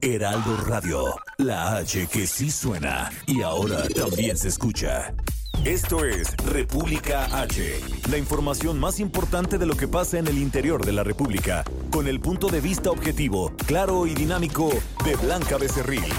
Heraldo Radio, la H que sí suena y ahora también se escucha. Esto es República H, la información más importante de lo que pasa en el interior de la República, con el punto de vista objetivo, claro y dinámico de Blanca Becerril.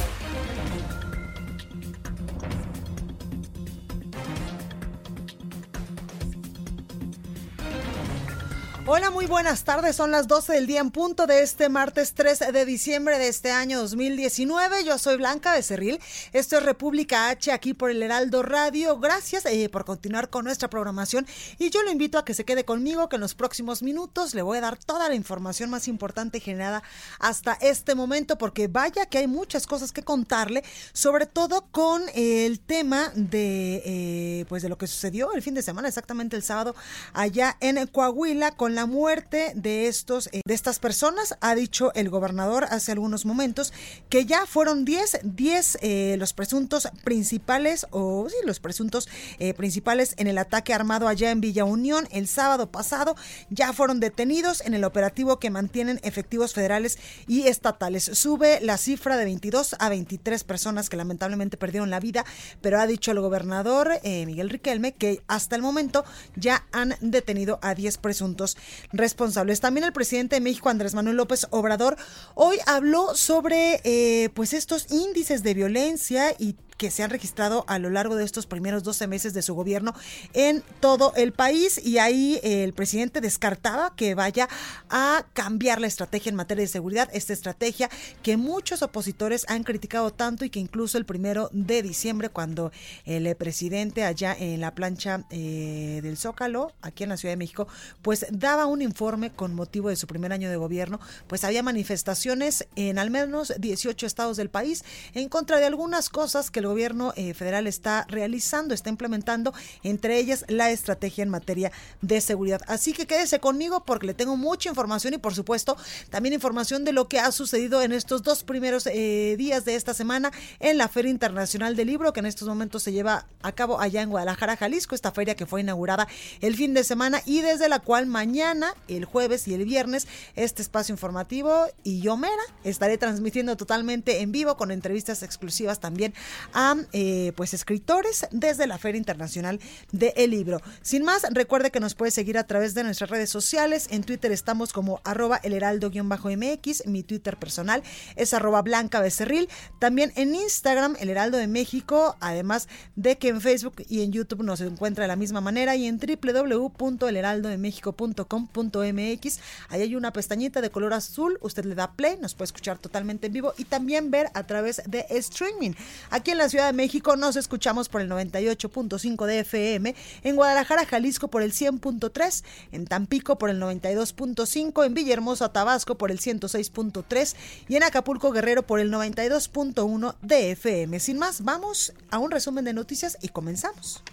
Hola, muy buenas tardes. Son las 12 del día en punto de este martes 3 de diciembre de este año 2019. Yo soy Blanca Becerril. Esto es República H aquí por el Heraldo Radio. Gracias eh, por continuar con nuestra programación y yo lo invito a que se quede conmigo que en los próximos minutos le voy a dar toda la información más importante generada hasta este momento porque vaya que hay muchas cosas que contarle, sobre todo con el tema de eh, pues de lo que sucedió el fin de semana, exactamente el sábado allá en Coahuila con muerte de estos eh, de estas personas ha dicho el gobernador hace algunos momentos que ya fueron 10 10 eh, los presuntos principales o sí los presuntos eh, principales en el ataque armado allá en Villa Unión el sábado pasado ya fueron detenidos en el operativo que mantienen efectivos federales y estatales. Sube la cifra de 22 a 23 personas que lamentablemente perdieron la vida pero ha dicho el gobernador Miguel Riquelme que hasta el momento ya han detenido a 10 presuntos responsables. También el presidente de México, Andrés Manuel López Obrador, hoy habló sobre eh, pues estos índices de violencia y que se han registrado a lo largo de estos primeros 12 meses de su gobierno en todo el país. Y ahí eh, el presidente descartaba que vaya a cambiar la estrategia en materia de seguridad, esta estrategia que muchos opositores han criticado tanto y que incluso el primero de diciembre cuando el eh, presidente allá en la plancha eh, del Zócalo, aquí en la Ciudad de México, pues daba un informe con motivo de su primer año de gobierno, pues había manifestaciones en al menos 18 estados del país en contra de algunas cosas que el gobierno eh, federal está realizando, está implementando, entre ellas la estrategia en materia de seguridad. Así que quédese conmigo porque le tengo mucha información y por supuesto también información de lo que ha sucedido en estos dos primeros eh, días de esta semana en la Feria Internacional del Libro que en estos momentos se lleva a cabo allá en Guadalajara, Jalisco, esta feria que fue inaugurada el fin de semana y desde la cual mañana, el jueves y el viernes, este espacio informativo y yo mera estaré transmitiendo totalmente en vivo con entrevistas exclusivas también a eh, pues escritores desde la Feria Internacional del El Libro. Sin más, recuerde que nos puede seguir a través de nuestras redes sociales. En Twitter estamos como arroba el heraldo-mx. Mi Twitter personal es arroba blanca becerril. También en Instagram, el Heraldo de México, además de que en Facebook y en YouTube nos encuentra de la misma manera y en www.elheraldodemexico.com.mx. Ahí hay una pestañita de color azul, usted le da play, nos puede escuchar totalmente en vivo y también ver a través de streaming. Aquí en Ciudad de México nos escuchamos por el 98.5 de FM, en Guadalajara, Jalisco por el 100.3, en Tampico por el 92.5, en Villahermosa, Tabasco por el 106.3 y en Acapulco, Guerrero por el 92.1 de FM. Sin más, vamos a un resumen de noticias y comenzamos.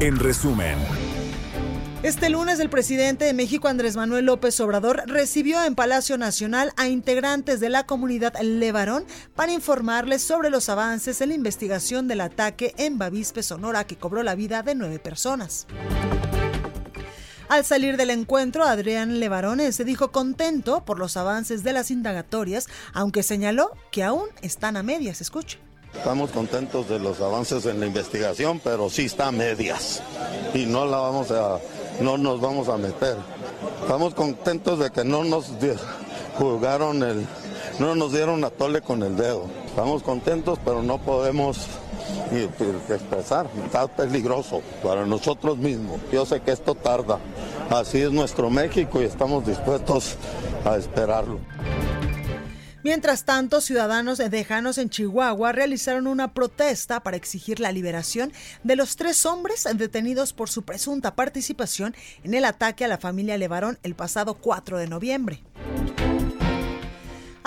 En resumen. Este lunes el presidente de México, Andrés Manuel López Obrador, recibió en Palacio Nacional a integrantes de la comunidad Levarón para informarles sobre los avances en la investigación del ataque en Bavispe, Sonora, que cobró la vida de nueve personas. Al salir del encuentro, Adrián Levarón se dijo contento por los avances de las indagatorias, aunque señaló que aún están a medias. Escuche. Estamos contentos de los avances en la investigación, pero sí está a medias y no la vamos a no nos vamos a meter. Estamos contentos de que no nos juzgaron el, no nos dieron a tole con el dedo. Estamos contentos, pero no podemos expresar. Está peligroso para nosotros mismos. Yo sé que esto tarda. Así es nuestro México y estamos dispuestos a esperarlo. Mientras tanto, ciudadanos dejanos en Chihuahua realizaron una protesta para exigir la liberación de los tres hombres detenidos por su presunta participación en el ataque a la familia Levarón el pasado 4 de noviembre.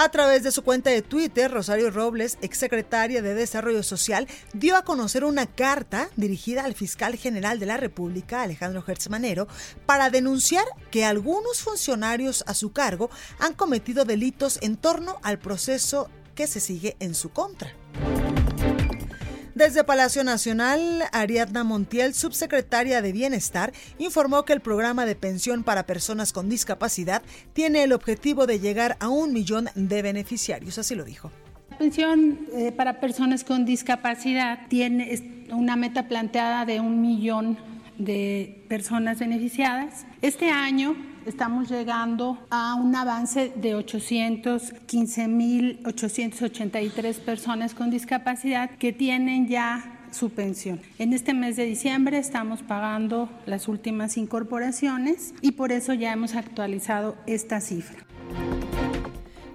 A través de su cuenta de Twitter, Rosario Robles, exsecretaria de Desarrollo Social, dio a conocer una carta dirigida al fiscal general de la República, Alejandro Hertz Manero, para denunciar que algunos funcionarios a su cargo han cometido delitos en torno al proceso que se sigue en su contra. Desde Palacio Nacional, Ariadna Montiel, subsecretaria de Bienestar, informó que el programa de pensión para personas con discapacidad tiene el objetivo de llegar a un millón de beneficiarios, así lo dijo. La pensión eh, para personas con discapacidad tiene una meta planteada de un millón de personas beneficiadas. Este año estamos llegando a un avance de 815.883 personas con discapacidad que tienen ya su pensión. En este mes de diciembre estamos pagando las últimas incorporaciones y por eso ya hemos actualizado esta cifra.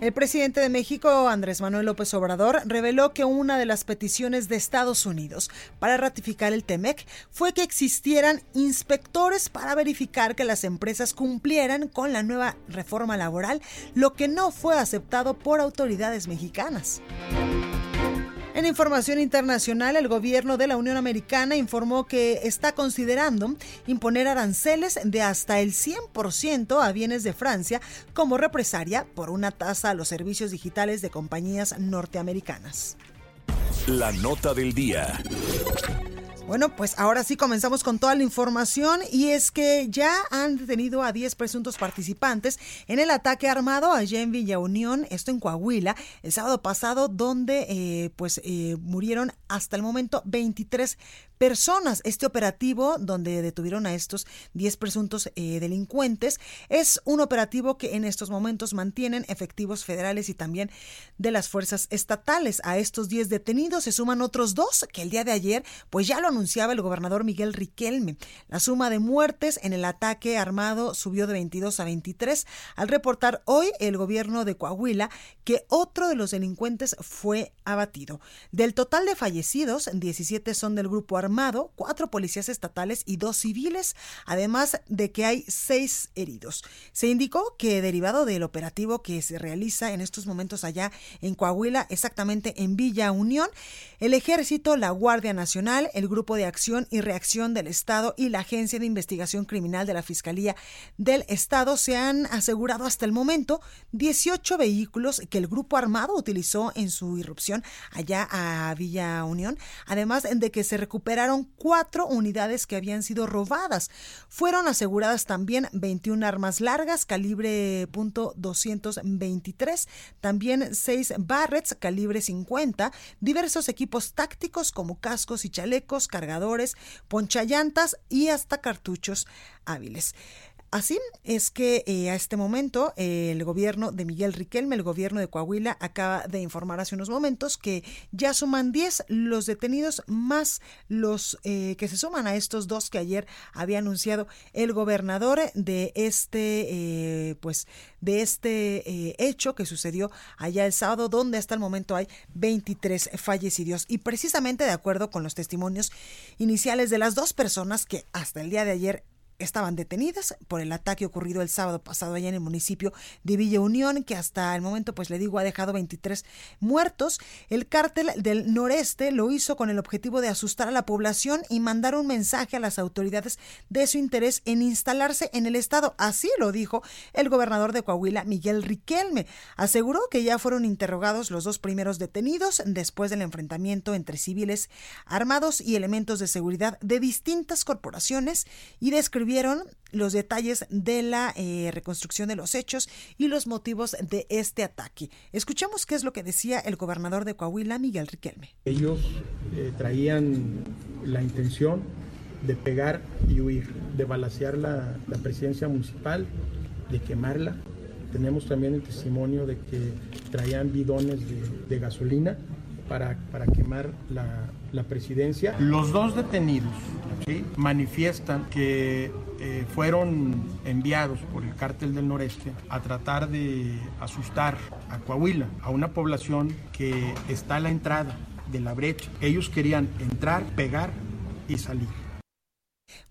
El presidente de México, Andrés Manuel López Obrador, reveló que una de las peticiones de Estados Unidos para ratificar el TEMEC fue que existieran inspectores para verificar que las empresas cumplieran con la nueva reforma laboral, lo que no fue aceptado por autoridades mexicanas. En información internacional, el gobierno de la Unión Americana informó que está considerando imponer aranceles de hasta el 100% a bienes de Francia como represalia por una tasa a los servicios digitales de compañías norteamericanas. La nota del día. Bueno, pues ahora sí comenzamos con toda la información y es que ya han detenido a 10 presuntos participantes en el ataque armado allá en Villa Unión, esto en Coahuila, el sábado pasado, donde eh, pues eh, murieron hasta el momento 23 personas. Este operativo, donde detuvieron a estos 10 presuntos eh, delincuentes, es un operativo que en estos momentos mantienen efectivos federales y también de las fuerzas estatales. A estos 10 detenidos se suman otros dos que el día de ayer, pues ya lo anunciaba el gobernador Miguel Riquelme. La suma de muertes en el ataque armado subió de 22 a 23 al reportar hoy el gobierno de Coahuila que otro de los delincuentes fue abatido. Del total de fallecidos, 17 son del grupo armado, cuatro policías estatales y dos civiles, además de que hay seis heridos. Se indicó que derivado del operativo que se realiza en estos momentos allá en Coahuila, exactamente en Villa Unión, el ejército, la Guardia Nacional, el Grupo de Acción y Reacción del Estado y la Agencia de Investigación Criminal de la Fiscalía del Estado se han asegurado hasta el momento 18 vehículos que el grupo armado utilizó en su irrupción allá a Villa Unión, además de que se recuperaron cuatro unidades que habían sido robadas. Fueron aseguradas también 21 armas largas calibre .223, también seis Barretts calibre 50, diversos equipos tácticos como cascos y chalecos, cargadores, ponchallantas y hasta cartuchos hábiles. Así es que eh, a este momento el gobierno de Miguel Riquelme, el gobierno de Coahuila, acaba de informar hace unos momentos que ya suman 10 los detenidos más los eh, que se suman a estos dos que ayer había anunciado el gobernador de este eh, pues de este hecho que sucedió allá el sábado donde hasta el momento hay 23 fallecidos. Y precisamente de acuerdo con los testimonios iniciales de las dos personas que hasta el día de ayer estaban detenidas por el ataque ocurrido el sábado pasado allá en el municipio de Villa Unión, que hasta el momento, pues le digo, ha dejado 23 muertos. El cártel del noreste lo hizo con el objetivo de asustar a la población y mandar un mensaje a las autoridades de su interés en instalarse en el estado. Así lo dijo el gobernador de Coahuila, Miguel Riquelme. Aseguró que ya fueron interrogados los dos primeros detenidos después del enfrentamiento entre civiles armados y elementos de seguridad de distintas corporaciones y describió vieron los detalles de la eh, reconstrucción de los hechos y los motivos de este ataque. Escuchemos qué es lo que decía el gobernador de Coahuila, Miguel Riquelme. Ellos eh, traían la intención de pegar y huir, de balasear la, presidencia municipal, de quemarla. Tenemos también el testimonio de que traían bidones de, gasolina para, para quemar la, la presidencia. Los dos detenidos manifiestan que eh, fueron enviados por el cártel del noreste a tratar de asustar a Coahuila, a una población que está a la entrada de la brecha. Ellos querían entrar, pegar y salir.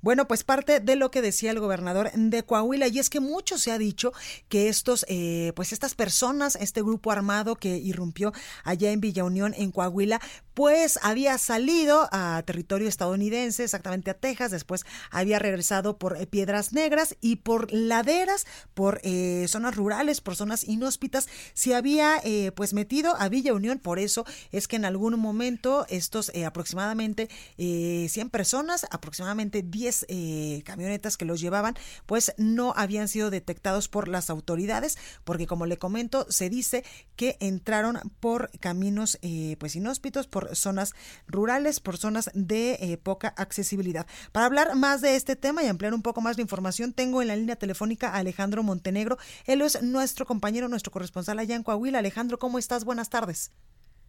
Bueno, pues parte de lo que decía el gobernador de Coahuila, y es que mucho se ha dicho que estos, eh, pues estas personas, este grupo armado que irrumpió allá en Villa Unión, en Coahuila, pues había salido a territorio estadounidense, exactamente a Texas, después había regresado por eh, Piedras Negras y por laderas, por eh, zonas rurales, por zonas inhóspitas, se había pues metido a Villa Unión, por eso es que en algún momento estos aproximadamente 100 personas, aproximadamente 10 eh, camionetas que los llevaban, pues no habían sido detectados por las autoridades, porque como le comento, se dice que entraron por caminos eh, pues inhóspitos, por zonas rurales, por zonas de eh, poca accesibilidad. Para hablar más de este tema y ampliar un poco más la información, tengo en la línea telefónica a Alejandro Montenegro. Él es nuestro compañero, nuestro corresponsal allá en Coahuila. Alejandro, ¿cómo estás? Buenas tardes.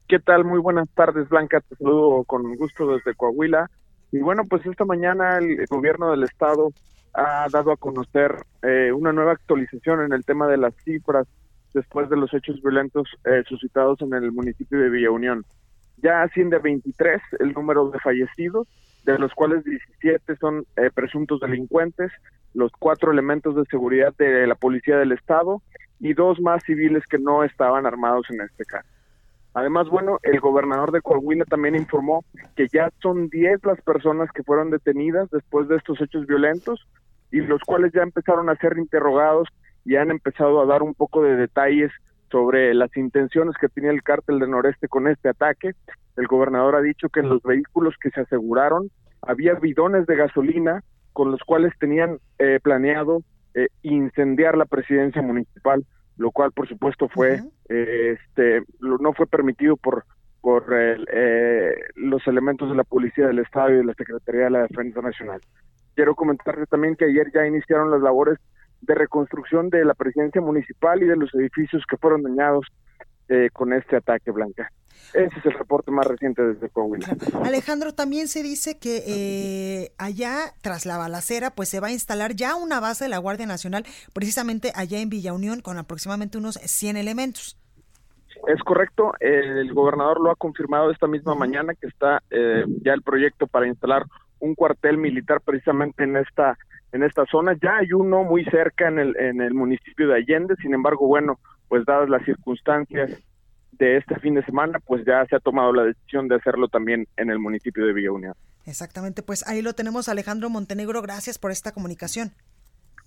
¿Qué tal? Muy buenas tardes, Blanca. Te saludo con gusto desde Coahuila. Y bueno, pues esta mañana el gobierno del estado ha dado a conocer eh, una nueva actualización en el tema de las cifras después de los hechos violentos eh, suscitados en el municipio de Villa Unión. Ya asciende a 23 el número de fallecidos, de los cuales 17 son eh, presuntos delincuentes, los cuatro elementos de seguridad de la policía del estado y dos más civiles que no estaban armados en este caso. Además, bueno, el gobernador de Coahuila también informó que ya son 10 las personas que fueron detenidas después de estos hechos violentos y los cuales ya empezaron a ser interrogados y han empezado a dar un poco de detalles sobre las intenciones que tenía el cártel de Noreste con este ataque. El gobernador ha dicho que en los vehículos que se aseguraron había bidones de gasolina con los cuales tenían eh, planeado eh, incendiar la presidencia municipal lo cual por supuesto fue eh, este no fue permitido por por eh, los elementos de la policía del estado y de la secretaría de la defensa nacional. Quiero comentarles también que ayer ya iniciaron las labores de reconstrucción de la presidencia municipal y de los edificios que fueron dañados eh, con este ataque blanca ese es el reporte más reciente desde Coahuila. Alejandro, también se dice que eh, allá, tras la balacera, pues se va a instalar ya una base de la Guardia Nacional, precisamente allá en Villa Unión, con aproximadamente unos 100 elementos. Es correcto, el gobernador lo ha confirmado esta misma mañana que está eh, ya el proyecto para instalar un cuartel militar precisamente en esta en esta zona. Ya hay uno muy cerca en el en el municipio de Allende, sin embargo, bueno, pues dadas las circunstancias de este fin de semana, pues ya se ha tomado la decisión de hacerlo también en el municipio de Villa Unión. Exactamente, pues ahí lo tenemos Alejandro Montenegro, gracias por esta comunicación.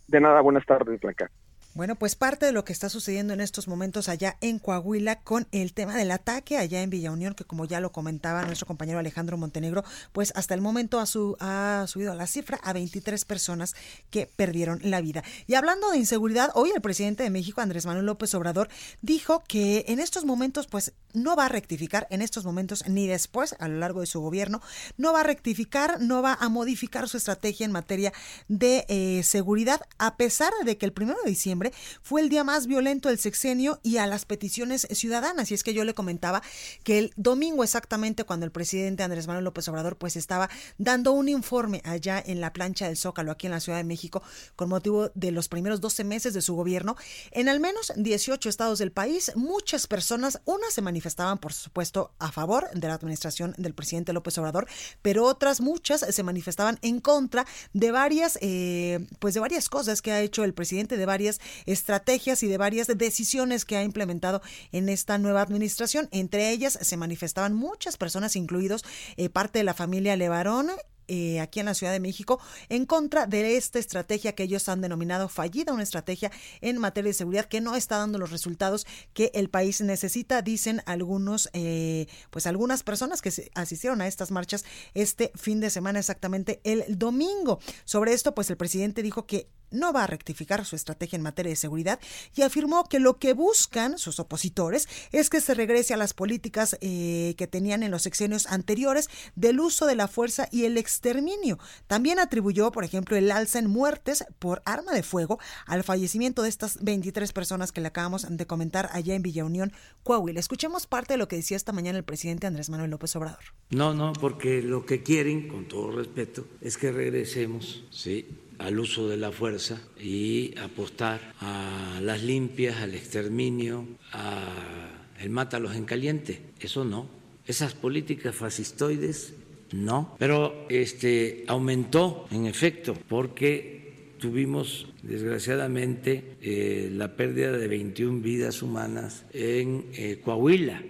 De nada, buenas tardes, Blanca. Bueno, pues parte de lo que está sucediendo en estos momentos allá en Coahuila con el tema del ataque allá en Villa Unión, que como ya lo comentaba nuestro compañero Alejandro Montenegro, pues hasta el momento ha, su, ha subido la cifra a 23 personas que perdieron la vida. Y hablando de inseguridad, hoy el presidente de México, Andrés Manuel López Obrador, dijo que en estos momentos, pues no va a rectificar, en estos momentos ni después, a lo largo de su gobierno, no va a rectificar, no va a modificar su estrategia en materia de eh, seguridad, a pesar de que el primero de diciembre fue el día más violento del sexenio y a las peticiones ciudadanas. Y es que yo le comentaba que el domingo exactamente cuando el presidente Andrés Manuel López Obrador pues estaba dando un informe allá en la plancha del Zócalo aquí en la Ciudad de México con motivo de los primeros 12 meses de su gobierno, en al menos 18 estados del país muchas personas, unas se manifestaban por supuesto a favor de la administración del presidente López Obrador, pero otras muchas se manifestaban en contra de varias eh, pues de varias cosas que ha hecho el presidente de varias estrategias y de varias decisiones que ha implementado en esta nueva administración. Entre ellas se manifestaban muchas personas, incluidos eh, parte de la familia Levarón eh, aquí en la Ciudad de México en contra de esta estrategia que ellos han denominado fallida, una estrategia en materia de seguridad que no está dando los resultados que el país necesita, dicen algunos, eh, pues algunas personas que asistieron a estas marchas este fin de semana, exactamente el domingo. Sobre esto, pues el presidente dijo que no va a rectificar su estrategia en materia de seguridad y afirmó que lo que buscan sus opositores es que se regrese a las políticas eh, que tenían en los sexenios anteriores del uso de la fuerza y el exterminio. También atribuyó, por ejemplo, el alza en muertes por arma de fuego al fallecimiento de estas 23 personas que le acabamos de comentar allá en Villa Unión, Coahuila. Escuchemos parte de lo que decía esta mañana el presidente Andrés Manuel López Obrador. No, no, porque lo que quieren, con todo respeto, es que regresemos, sí al uso de la fuerza y apostar a las limpias, al exterminio, a el mátalos en caliente. Eso no. Esas políticas fascistoides no, pero este aumentó en efecto porque tuvimos desgraciadamente eh, la pérdida de 21 vidas humanas en eh, Coahuila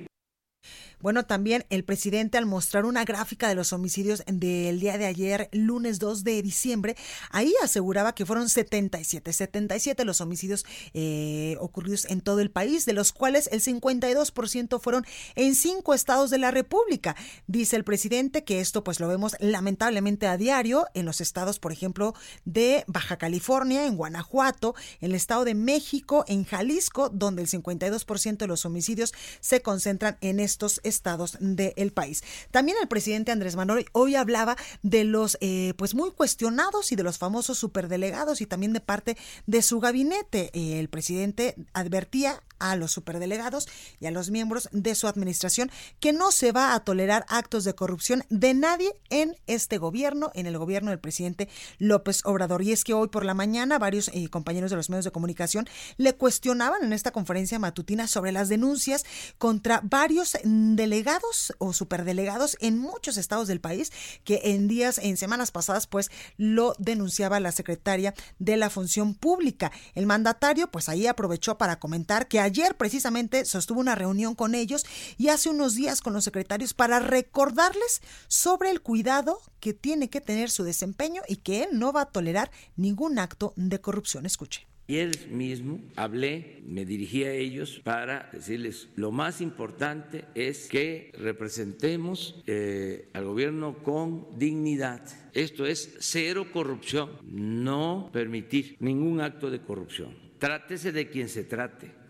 bueno, también el presidente al mostrar una gráfica de los homicidios del día de ayer, lunes 2 de diciembre, ahí aseguraba que fueron 77, 77 los homicidios eh, ocurridos en todo el país, de los cuales el 52% fueron en cinco estados de la República. Dice el presidente que esto pues lo vemos lamentablemente a diario en los estados, por ejemplo, de Baja California, en Guanajuato, en el estado de México, en Jalisco, donde el 52% de los homicidios se concentran en estos estados del país. También el presidente Andrés Manuel hoy hablaba de los eh, pues muy cuestionados y de los famosos superdelegados y también de parte de su gabinete. el presidente advertía a los superdelegados y a los miembros de su administración que no se va a tolerar actos de corrupción de nadie en este gobierno, en el gobierno del presidente López Obrador. Y es que hoy por la mañana varios eh, compañeros de los medios de comunicación le cuestionaban en esta conferencia matutina sobre las denuncias contra varios delegados o superdelegados en muchos estados del país que en días, en semanas pasadas, pues lo denunciaba la secretaria de la Función Pública. El mandatario, pues ahí aprovechó para comentar que ayer precisamente sostuvo una reunión con ellos y hace unos días con los secretarios para recordarles sobre el cuidado que tiene que tener su desempeño y que él no va a tolerar ningún acto de corrupción. Escuche. Ayer mismo hablé, me dirigí a ellos para decirles, lo más importante es que representemos eh, al gobierno con dignidad. Esto es cero corrupción, no permitir ningún acto de corrupción. Trátese de quien se trate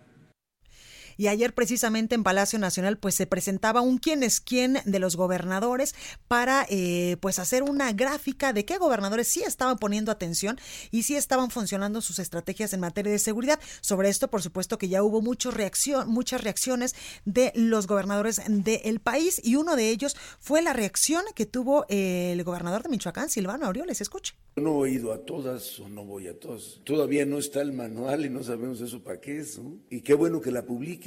y ayer precisamente en Palacio Nacional pues se presentaba un quién es quién de los gobernadores para eh, pues hacer una gráfica de qué gobernadores sí estaban poniendo atención y sí estaban funcionando sus estrategias en materia de seguridad. Sobre esto, por supuesto que ya hubo reacción, muchas reacciones de los gobernadores del país y uno de ellos fue la reacción que tuvo el gobernador de Michoacán, Silvano Aureoles. Escuche. No he oído a todas o no voy a todas. Todavía no está el manual y no sabemos eso para qué es. Y qué bueno que la publique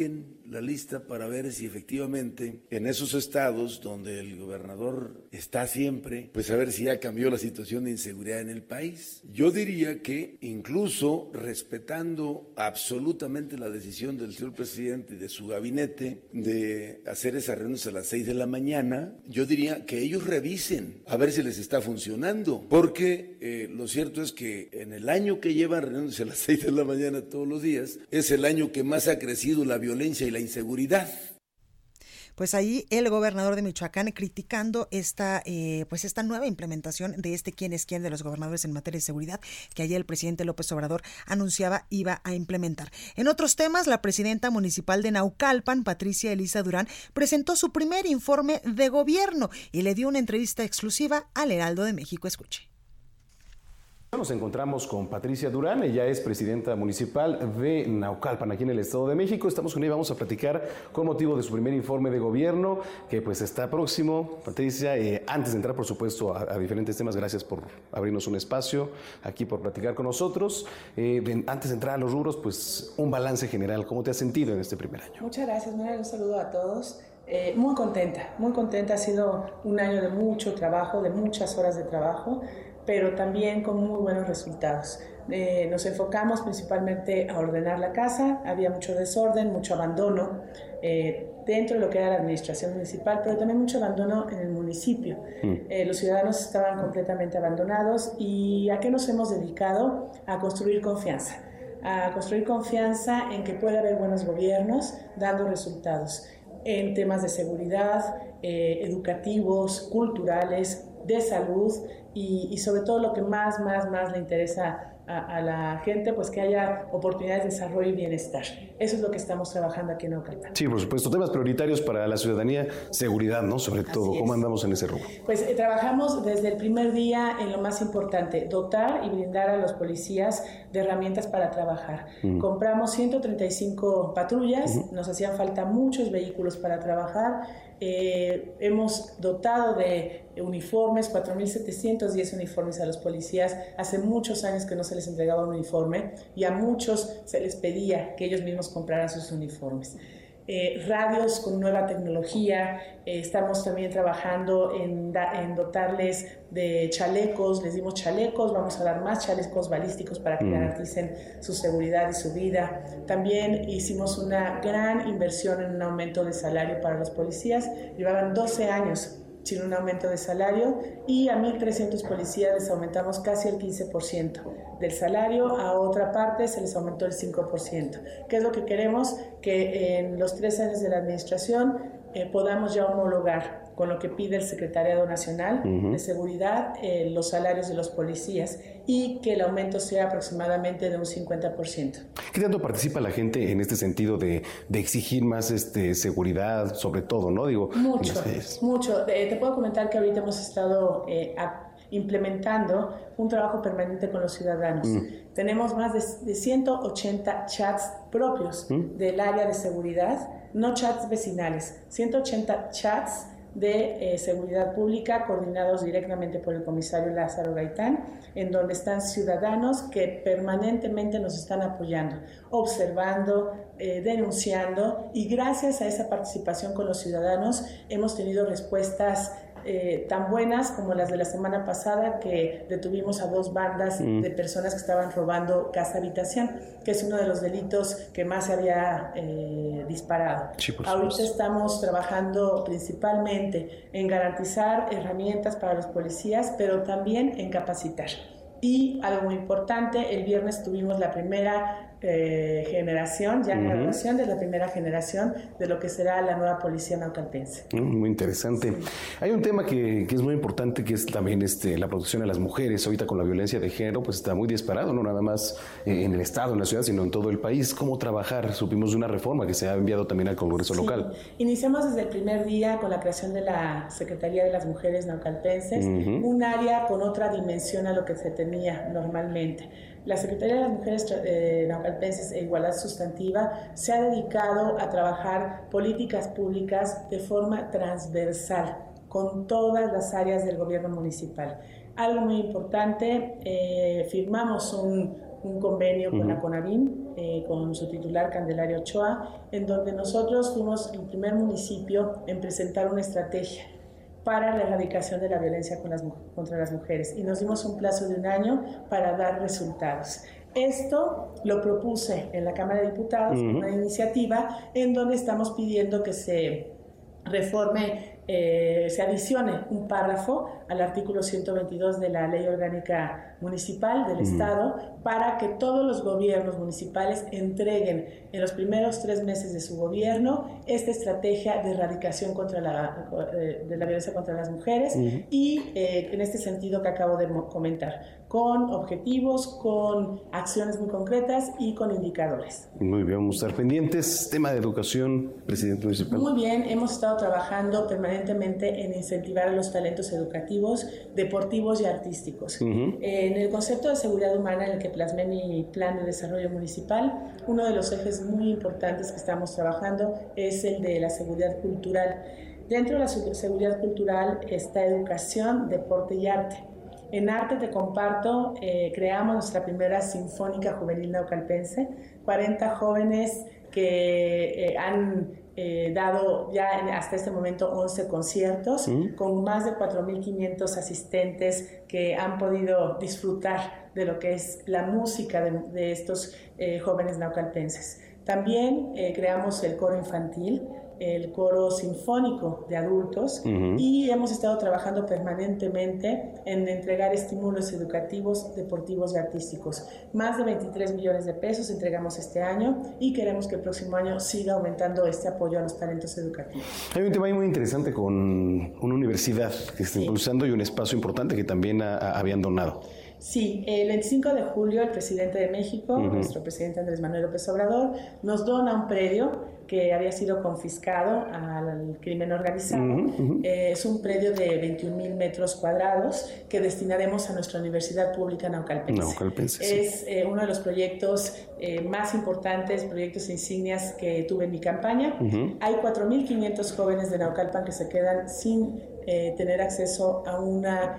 la lista para ver si efectivamente en esos estados donde el gobernador está siempre, pues a ver si ya cambió la situación de inseguridad en el país. Yo diría que incluso respetando absolutamente la decisión del señor presidente y de su gabinete de hacer esa reunión a las 6 de la mañana, yo diría que ellos revisen a ver si les está funcionando, porque eh, lo cierto es que en el año que llevan reuniéndose a las 6 de la mañana todos los días, es el año que más ha crecido la violencia violencia y la inseguridad. Pues ahí el gobernador de Michoacán criticando esta, eh, pues esta nueva implementación de este quién es quién de los gobernadores en materia de seguridad que ayer el presidente López Obrador anunciaba iba a implementar. En otros temas, la presidenta municipal de Naucalpan, Patricia Elisa Durán, presentó su primer informe de gobierno y le dio una entrevista exclusiva al Heraldo de México. Escuche. Nos encontramos con Patricia Durán, ella es presidenta municipal de Naucalpan, aquí en el Estado de México. Estamos con ella, vamos a platicar con motivo de su primer informe de gobierno, que pues está próximo. Patricia, eh, antes de entrar, por supuesto, a, diferentes temas, gracias por abrirnos un espacio aquí, por platicar con nosotros. Eh, antes de entrar a los rubros, pues un balance general, ¿cómo te has sentido en este primer año? Muchas gracias, un saludo a todos. Eh, muy contenta, muy contenta. Ha sido un año de mucho trabajo, de muchas horas de trabajo pero también con muy buenos resultados. Eh, nos enfocamos principalmente a ordenar la casa, había mucho desorden, mucho abandono eh, dentro de lo que era la administración municipal, pero también mucho abandono en el municipio. Mm. Eh, los ciudadanos estaban completamente abandonados y ¿a qué nos hemos dedicado? A construir confianza, a construir confianza en que puede haber buenos gobiernos dando resultados en temas de seguridad, educativos, culturales, de salud, y, sobre todo lo que más, más, más le interesa a, la gente, pues que haya oportunidades de desarrollo y bienestar. Eso es lo que estamos trabajando aquí en Ocalpan. Sí, por supuesto. Temas prioritarios para la ciudadanía, seguridad, ¿no? Sobre todo, ¿cómo andamos en ese rubro? Pues eh, trabajamos desde el primer día en lo más importante, dotar y brindar a los policías de herramientas para trabajar. Compramos 135 patrullas, nos hacían falta muchos vehículos para trabajar eh, hemos dotado de uniformes, 4.710 uniformes a los policías. Hace muchos años que no se les entregaba un uniforme y a muchos se les pedía que ellos mismos compraran sus uniformes. Eh, radios con nueva tecnología, eh, estamos también trabajando en, en, dotarles de chalecos, les dimos chalecos, vamos a dar más chalecos balísticos para que mm. garanticen su seguridad y su vida. También hicimos una gran inversión en un aumento de salario para los policías, llevaban 12 años sin un aumento de salario y a 1.300 policías les aumentamos casi el 15% del salario, a otra parte se les aumentó el 5%. ¿Qué es lo que queremos? Que en los tres años de la administración eh, podamos ya homologar con lo que pide el Secretariado Nacional de Seguridad, eh, los salarios de los policías y que el aumento sea aproximadamente de un 50%. ¿Qué tanto participa la gente en este sentido de, exigir más este, seguridad, sobre todo, no? Digo, mucho, mucho. Eh, te puedo comentar que ahorita hemos estado eh, implementando un trabajo permanente con los ciudadanos. Mm. Tenemos más de, 180 chats propios mm. del área de seguridad, no chats vecinales, 180 chats de eh, Seguridad Pública, coordinados directamente por el comisario Lázaro Gaitán, en donde están ciudadanos que permanentemente nos están apoyando, observando, eh, denunciando, y gracias a esa participación con los ciudadanos hemos tenido respuestas eh, tan buenas como las de la semana pasada que detuvimos a dos bandas mm. de personas que estaban robando casa habitación, que es uno de los delitos que más se había eh, disparado. Ahorita estamos trabajando principalmente en garantizar herramientas para los policías, pero también en capacitar. Y algo muy importante, el viernes tuvimos la primera eh, generación, ya graduación de la primera generación de lo que será la nueva policía naucalpense. Mm, muy interesante. Hay un tema que, que, es muy importante, que es también este, la protección a las mujeres. Ahorita con la violencia de género, pues está muy disparado, no nada más eh, en el Estado, en la ciudad, sino en todo el país. ¿Cómo trabajar? Supimos de una reforma que se ha enviado también al Congreso local. Iniciamos desde el primer día con la creación de la Secretaría de las Mujeres Naucalpenses, un área con otra dimensión a lo que se tenía normalmente la Secretaría de las Mujeres eh, Naucalpenses e Igualdad Sustantiva se ha dedicado a trabajar políticas públicas de forma transversal con todas las áreas del gobierno municipal. Algo muy importante, eh, firmamos un, convenio con la CONAVIM, eh, con su titular Candelario Ochoa, en donde nosotros fuimos el primer municipio en presentar una estrategia para la erradicación de la violencia contra las mujeres y nos dimos un plazo de un año para dar resultados. Esto lo propuse en la Cámara de Diputados, una iniciativa en donde estamos pidiendo que se reforme eh, se adicione un párrafo al artículo 122 de la Ley Orgánica Municipal del Estado para que todos los gobiernos municipales entreguen en los primeros tres meses de su gobierno esta estrategia de erradicación contra la, eh, de la violencia contra las mujeres y eh, en este sentido que acabo de comentar con objetivos, con acciones muy concretas y con indicadores. Muy bien, vamos a estar pendientes. Tema de educación, presidente municipal. Muy bien, hemos estado trabajando permanentemente en incentivar los talentos educativos, deportivos y artísticos. En el concepto de seguridad humana en el que plasmé mi plan de desarrollo municipal, uno de los ejes muy importantes que estamos trabajando es el de la seguridad cultural. Dentro de la seguridad cultural está educación, deporte y arte. En arte te comparto, eh, creamos nuestra primera Sinfónica Juvenil Naucalpense, 40 jóvenes que eh, han eh, dado ya hasta este momento 11 conciertos mm. con más de 4.500 asistentes que han podido disfrutar de lo que es la música de, de estos jóvenes naucalpenses. También creamos el coro infantil, el coro sinfónico de adultos y hemos estado trabajando permanentemente en entregar estímulos educativos, deportivos y artísticos. Más de 23 millones de pesos entregamos este año y queremos que el próximo año siga aumentando este apoyo a los talentos educativos. Hay un tema muy interesante con una universidad que está impulsando y un espacio importante que también habían donado. Sí, el 25 de julio el presidente de México, nuestro presidente Andrés Manuel López Obrador, nos dona un predio que había sido confiscado al crimen organizado. Eh, es un predio de 21 mil metros cuadrados que destinaremos a nuestra Universidad Pública Naucalpense. es eh, uno de los proyectos eh, más importantes, proyectos insignias que tuve en mi campaña. Hay 4.500 jóvenes de Naucalpan que se quedan sin tener acceso a una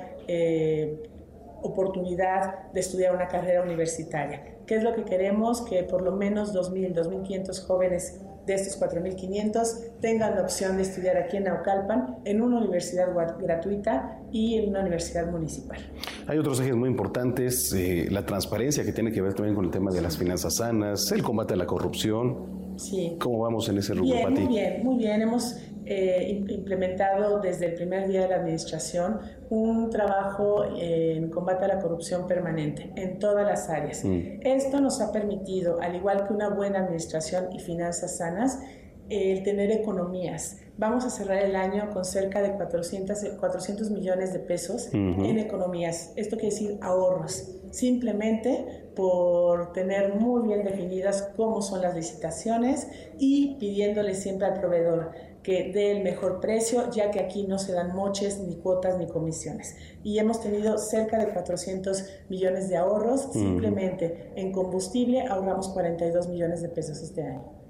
oportunidad de estudiar una carrera universitaria. ¿Qué es lo que queremos? Que por lo menos 2.000, 2.500 jóvenes de estos 4.500 tengan la opción de estudiar aquí en Naucalpan en una universidad gratuita y en una universidad municipal. Hay otros ejes muy importantes, eh, la transparencia que tiene que ver también con el tema de las finanzas sanas, el combate a la corrupción. Sí. ¿Cómo vamos en ese rubro, bien, Muy bien, muy bien. Hemos eh, implementado desde el primer día de la administración un trabajo en combate a la corrupción permanente en todas las áreas. Mm. Esto nos ha permitido, al igual que una buena administración y finanzas sanas, el tener economías. Vamos a cerrar el año con cerca de 400, 400 millones de pesos en economías. Esto quiere decir ahorros, simplemente por tener muy bien definidas cómo son las licitaciones y pidiéndole siempre al proveedor que dé el mejor precio, ya que aquí no se dan moches, ni cuotas, ni comisiones. Y hemos tenido cerca de 400 millones de ahorros, simplemente en combustible ahorramos 42 millones de pesos este año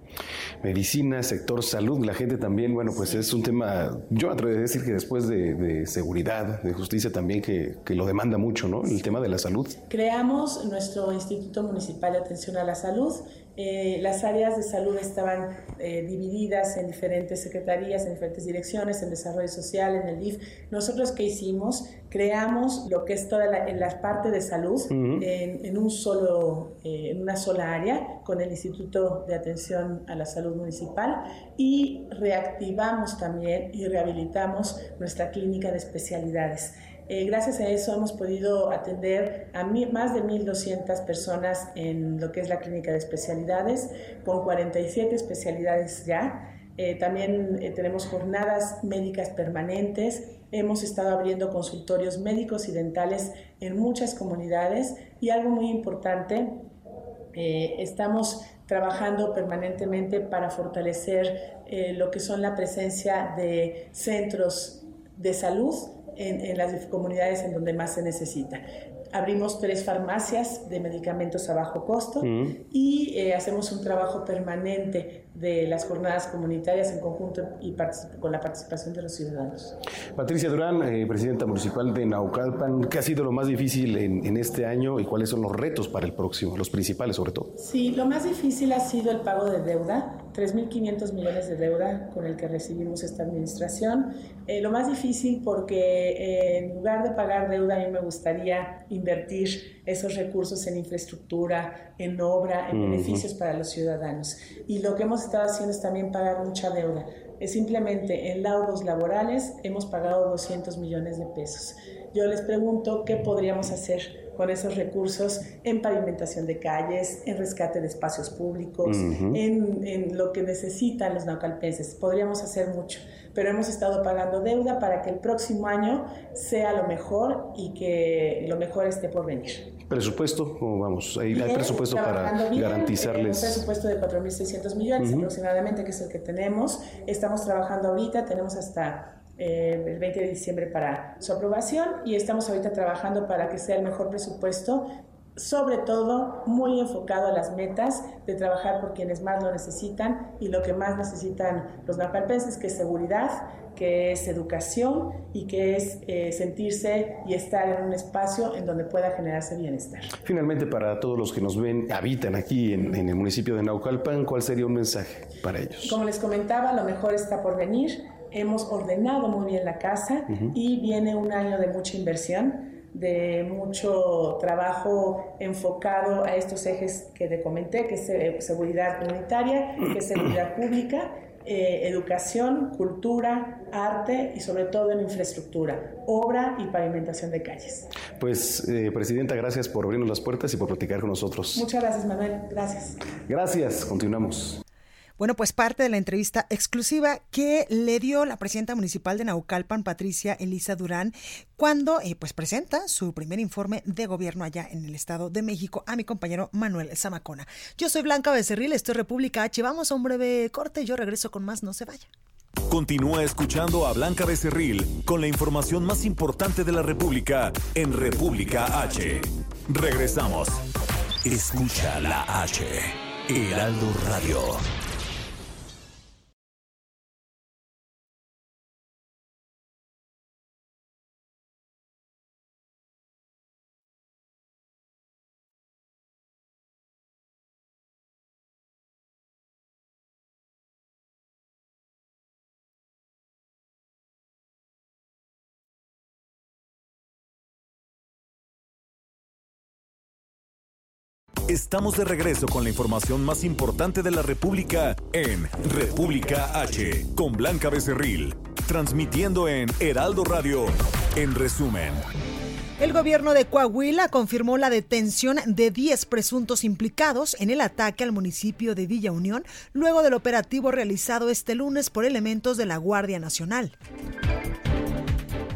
medicina, sector salud, la gente también, bueno, pues es un tema, yo me atrevo a decir que después de, seguridad, de justicia también, que, que, lo demanda mucho, ¿no? El tema de la salud. Creamos nuestro Instituto Municipal de Atención a la Salud, eh, las áreas de salud estaban eh, divididas en diferentes secretarías, en diferentes direcciones, en desarrollo social, en el DIF. Nosotros qué hicimos? Creamos lo que es toda la, en la parte de salud en, un solo, eh, en una sola área con el Instituto de Atención a la Salud Municipal y reactivamos también y rehabilitamos nuestra clínica de especialidades. Eh, gracias a eso hemos podido atender a más de 1.200 personas en lo que es la clínica de especialidades, con 47 especialidades ya. Eh, también eh, tenemos jornadas médicas permanentes. Hemos estado abriendo consultorios médicos y dentales en muchas comunidades y algo muy importante, estamos trabajando permanentemente para fortalecer lo que son la presencia de centros de salud en, las comunidades en donde más se necesita. Abrimos tres farmacias de medicamentos a bajo costo mm. y eh, hacemos un trabajo permanente de las jornadas comunitarias en conjunto y con la participación de los ciudadanos. Patricia Durán, eh, presidenta municipal de Naucalpan, ¿qué ha sido lo más difícil en, en, este año y cuáles son los retos para el próximo, los principales sobre todo? Sí, lo más difícil ha sido el pago de deuda, 3.500 millones de deuda con el que recibimos esta administración. Eh, lo más difícil porque eh, en lugar de pagar deuda, a mí me gustaría invertir esos recursos en infraestructura, en obra, en beneficios para los ciudadanos. Y lo que hemos estado haciendo es también pagar mucha deuda. Es simplemente en laudos laborales hemos pagado 200 millones de pesos. Yo les pregunto qué podríamos hacer con esos recursos en pavimentación de calles, en rescate de espacios públicos, en, en, lo que necesitan los naucalpenses. Podríamos hacer mucho, pero hemos estado pagando deuda para que el próximo año sea lo mejor y que lo mejor esté por venir. ¿Presupuesto? vamos, hay, hay presupuesto para bien, garantizarles. Un presupuesto de 4.600 millones aproximadamente, que es el que tenemos. Estamos trabajando ahorita, tenemos hasta eh, el 20 de diciembre para su aprobación y estamos ahorita trabajando para que sea el mejor presupuesto sobre todo muy enfocado a las metas de trabajar por quienes más lo necesitan y lo que más necesitan los napalpenses, que es seguridad, que es educación y que es eh, sentirse y estar en un espacio en donde pueda generarse bienestar. Finalmente, para todos los que nos ven, habitan aquí en, en el municipio de Naucalpan, ¿cuál sería un mensaje para ellos? Como les comentaba, lo mejor está por venir hemos ordenado muy bien la casa y viene un año de mucha inversión, de mucho trabajo enfocado a estos ejes que te comenté, que es seguridad comunitaria, que es seguridad pública, eh, educación, cultura, arte y sobre todo en infraestructura, obra y pavimentación de calles. Pues, eh, Presidenta, gracias por abrirnos las puertas y por platicar con nosotros. Muchas gracias, Manuel. Gracias. Gracias. Continuamos. Bueno, pues parte de la entrevista exclusiva que le dio la presidenta municipal de Naucalpan, Patricia Elisa Durán, cuando eh, pues presenta su primer informe de gobierno allá en el Estado de México a mi compañero Manuel Zamacona. Yo soy Blanca Becerril, esto es República H. Vamos a un breve corte, yo regreso con más, no se vaya. Continúa escuchando a Blanca Becerril con la información más importante de la República en República H. Regresamos. Escucha la H. Heraldo Radio. Estamos de regreso con la información más importante de la República en República H, con Blanca Becerril, transmitiendo en Heraldo Radio, en resumen. El gobierno de Coahuila confirmó la detención de 10 presuntos implicados en el ataque al municipio de Villa Unión luego del operativo realizado este lunes por elementos de la Guardia Nacional.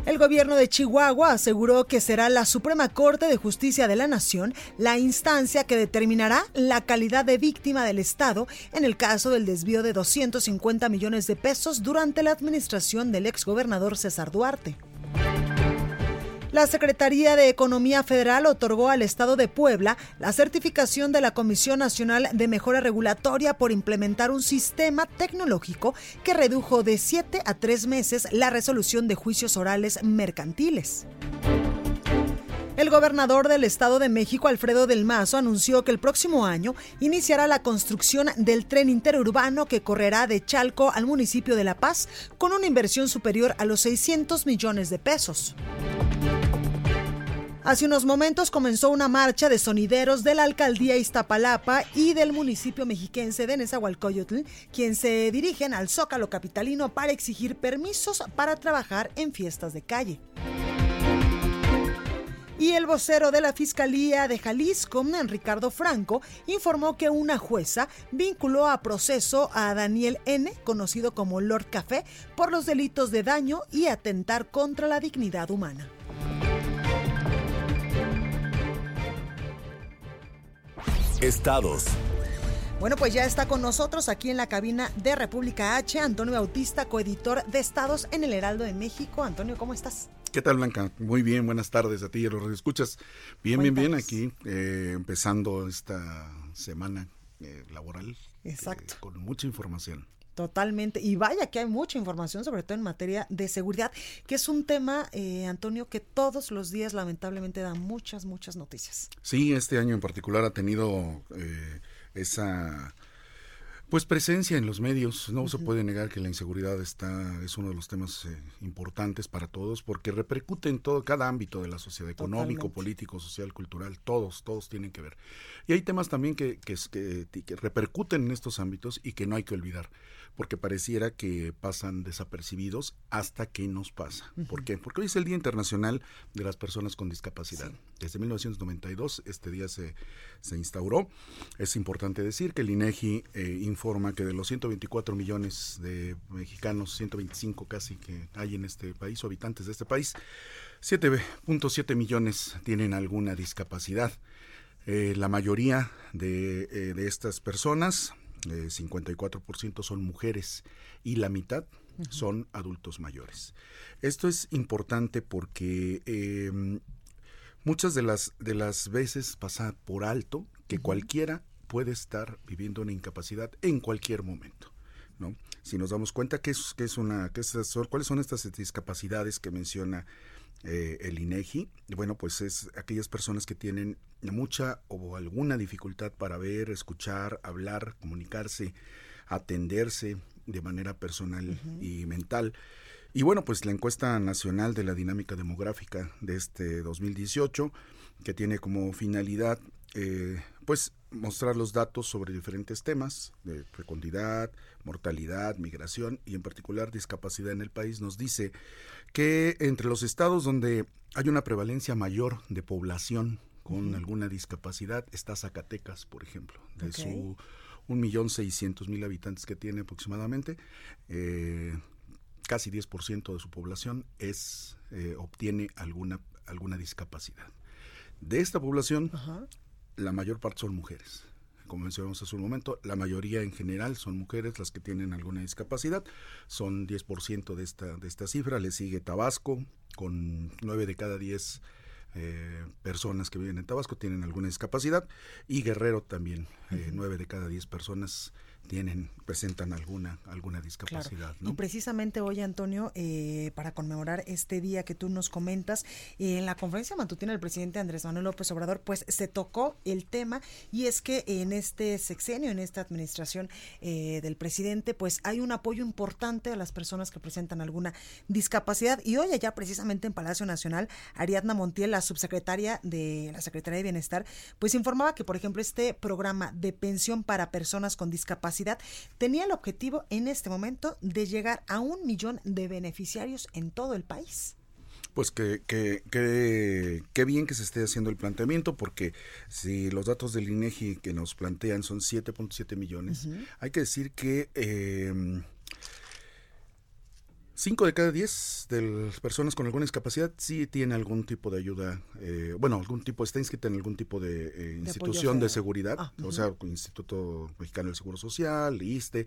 El gobierno de Chihuahua aseguró que será la Suprema Corte de Justicia de la Nación la instancia que determinará la calidad de víctima del Estado en el caso del desvío de 250 millones de pesos durante la administración del exgobernador César Duarte. La Secretaría de Economía Federal otorgó al Estado de Puebla la certificación de la Comisión Nacional de Mejora Regulatoria por implementar un sistema tecnológico que redujo de 7 a 3 meses la resolución de juicios orales mercantiles. El gobernador del Estado de México, Alfredo del Mazo, anunció que el próximo año iniciará la construcción del tren interurbano que correrá de Chalco al municipio de La Paz con una inversión superior a los 600 millones de pesos. Hace unos momentos comenzó una marcha de sonideros de la alcaldía Iztapalapa y del municipio mexiquense de Nezahualcóyotl, quien se dirigen al Zócalo capitalino para exigir permisos para trabajar en fiestas de calle. Y el vocero de la Fiscalía de Jalisco, Ricardo Franco, informó que una jueza vinculó a proceso a Daniel N., conocido como Lord Café, por los delitos de daño y atentar contra la dignidad humana. Estados. Bueno, pues ya está con nosotros aquí en la cabina de República H, Antonio Bautista, coeditor de Estados en el Heraldo de México. Antonio, ¿cómo estás? ¿Qué tal, Blanca? Muy bien, buenas tardes a ti y a los escuchas. Bien, bien, bien, aquí eh, empezando esta semana eh, laboral. Eh, Exacto. con mucha información. Totalmente. Y vaya que hay mucha información, sobre todo en materia de seguridad, que es un tema, eh, Antonio, que todos los días lamentablemente da muchas, muchas noticias. Sí, este año en particular ha tenido eh, esa pues presencia en los medios. No se puede negar que la inseguridad está es uno de los temas eh, importantes para todos porque repercute en todo cada ámbito de la sociedad, económico, político, social, cultural. Todos, todos tienen que ver. Y hay temas también que, que, que repercuten en estos ámbitos y que no hay que olvidar porque pareciera que pasan desapercibidos hasta que nos pasa. ¿Por qué? Porque hoy es el Día Internacional de las Personas con Discapacidad. Desde 1992 este día se, se, instauró. Es importante decir que el INEGI eh, informa que de los 124 millones de mexicanos, 125 casi que hay en este país o habitantes de este país, 7.7 millones tienen alguna discapacidad. Eh, la mayoría de, eh, de estas personas, 54% son mujeres y la mitad son adultos mayores. Esto es importante porque em, muchas de las, de las veces pasa por alto que cualquiera puede estar viviendo una incapacidad en cualquier momento. ¿no? Si nos damos cuenta que es, que es una, que cuáles son estas discapacidades que menciona eh, el INEGI, bueno, pues es aquellas personas que tienen mucha o alguna dificultad para ver, escuchar, hablar, comunicarse, atenderse de manera personal y mental. Y bueno, pues la encuesta nacional de la dinámica demográfica de este 2018, que tiene como finalidad, eh, pues, mostrar los datos sobre diferentes temas de fecundidad, mortalidad, migración y en particular discapacidad en el país, nos dice que entre los estados donde hay una prevalencia mayor de población con alguna discapacidad está Zacatecas, por ejemplo, de su un millón seiscientos mil habitantes que tiene aproximadamente, eh, casi 10% de su población es eh, obtiene alguna alguna discapacidad. De esta población, la mayor parte son mujeres. Como mencionamos hace un momento, la mayoría en general son mujeres las que tienen alguna discapacidad. Son 10% de esta, de esta cifra. Le sigue Tabasco, con 9 de cada 10 eh, personas que viven en Tabasco tienen alguna discapacidad. Y Guerrero también, eh, 9 de cada 10 personas tienen presentan alguna alguna discapacidad. Y precisamente hoy, Antonio, eh, para conmemorar este día que tú nos comentas, eh, en la conferencia matutina del presidente Andrés Manuel López Obrador, pues se tocó el tema y es que en este sexenio, en esta administración eh, del presidente, pues hay un apoyo importante a las personas que presentan alguna discapacidad y hoy allá precisamente en Palacio Nacional, Ariadna Montiel, la subsecretaria de la Secretaría de Bienestar, pues informaba que, por ejemplo, este programa de pensión para personas con discapacidad tenía el objetivo en este momento de llegar a un millón de beneficiarios en todo el país. Pues que, que, que, bien que se esté haciendo el planteamiento, porque si los datos del INEGI que nos plantean son 7.7 millones, hay que decir que eh, 5 de cada 10 de las personas con alguna discapacidad sí tiene algún tipo de ayuda, eh, bueno, algún tipo, está inscrita en algún tipo de, eh, institución de, seguridad, ah, o sea, Instituto Mexicano del Seguro Social, ISTE,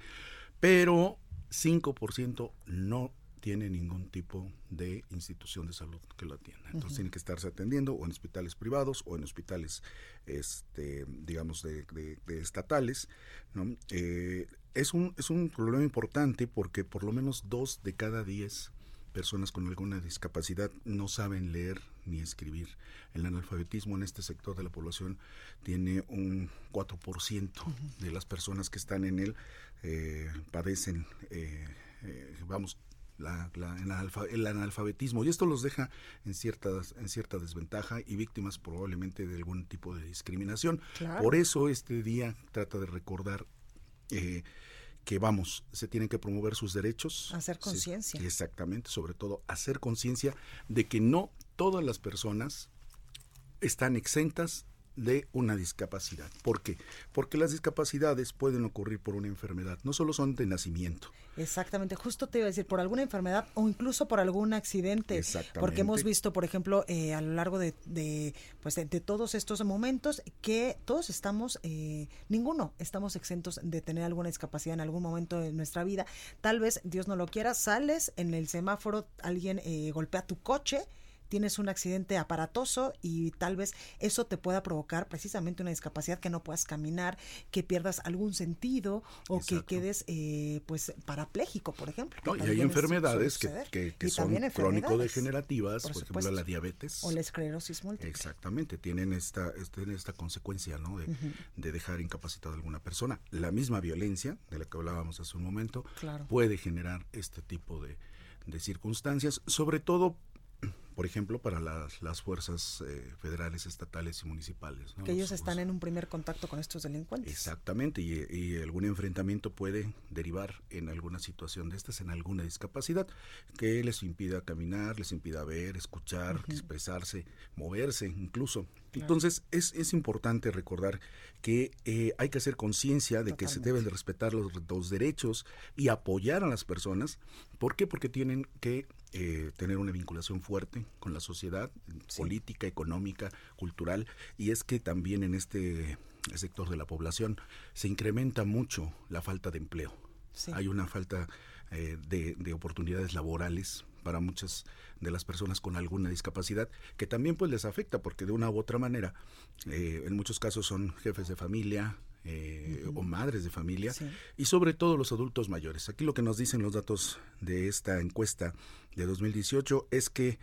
pero 5% no tiene ningún tipo de institución de salud que lo atienda. Entonces tiene que estarse atendiendo o en hospitales privados o en hospitales, este, digamos, de, estatales. ¿no? Eh, es, un, es un problema importante porque por lo menos dos de cada diez personas con alguna discapacidad no saben leer ni escribir. El analfabetismo en este sector de la población tiene un 4% de las personas que están en él eh, padecen, eh, vamos, la, el, analfabetismo y esto los deja en cierta, en cierta desventaja y víctimas probablemente de algún tipo de discriminación. Por eso este día trata de recordar eh, que vamos, se tienen que promover sus derechos. Hacer conciencia. exactamente, sobre todo hacer conciencia de que no todas las personas están exentas de una discapacidad. ¿Por qué? Porque las discapacidades pueden ocurrir por una enfermedad, no solo son de nacimiento. Exactamente, justo te iba a decir, por alguna enfermedad o incluso por algún accidente. Porque hemos visto, por ejemplo, eh, a lo largo de, de pues de, todos estos momentos que todos estamos, eh, ninguno estamos exentos de tener alguna discapacidad en algún momento de nuestra vida. Tal vez, Dios no lo quiera, sales en el semáforo, alguien eh, golpea tu coche tienes un accidente aparatoso y tal vez eso te pueda provocar precisamente una discapacidad que no puedas caminar, que pierdas algún sentido o que quedes eh, pues parapléjico, por ejemplo. No, y hay enfermedades que, que, son crónico-degenerativas, por, ejemplo la diabetes. O la esclerosis múltiple. Exactamente, tienen esta, este, esta consecuencia ¿no? de, de dejar incapacitada a alguna persona. La misma violencia, de la que hablábamos hace un momento, puede generar este tipo de, de circunstancias, sobre todo por ejemplo, para las, las fuerzas eh, federales, estatales y municipales. Que ellos están en un primer contacto con estos delincuentes. Exactamente, y, algún enfrentamiento puede derivar en alguna situación de estas, en alguna discapacidad, que les impida caminar, les impida ver, escuchar, expresarse, moverse incluso. Entonces, es, es importante recordar que eh, hay que hacer conciencia de que se deben de respetar los, los derechos y apoyar a las personas. ¿Por qué? Porque tienen que eh, tener una vinculación fuerte con la sociedad, política, económica, cultural, y es que también en este sector de la población se incrementa mucho la falta de empleo. Hay una falta eh, de, oportunidades laborales para muchas de las personas con alguna discapacidad que también pues les afecta porque de una u otra manera eh, en muchos casos son jefes de familia eh, o madres de familia y sobre todo los adultos mayores. Aquí lo que nos dicen los datos de esta encuesta de 2018 es que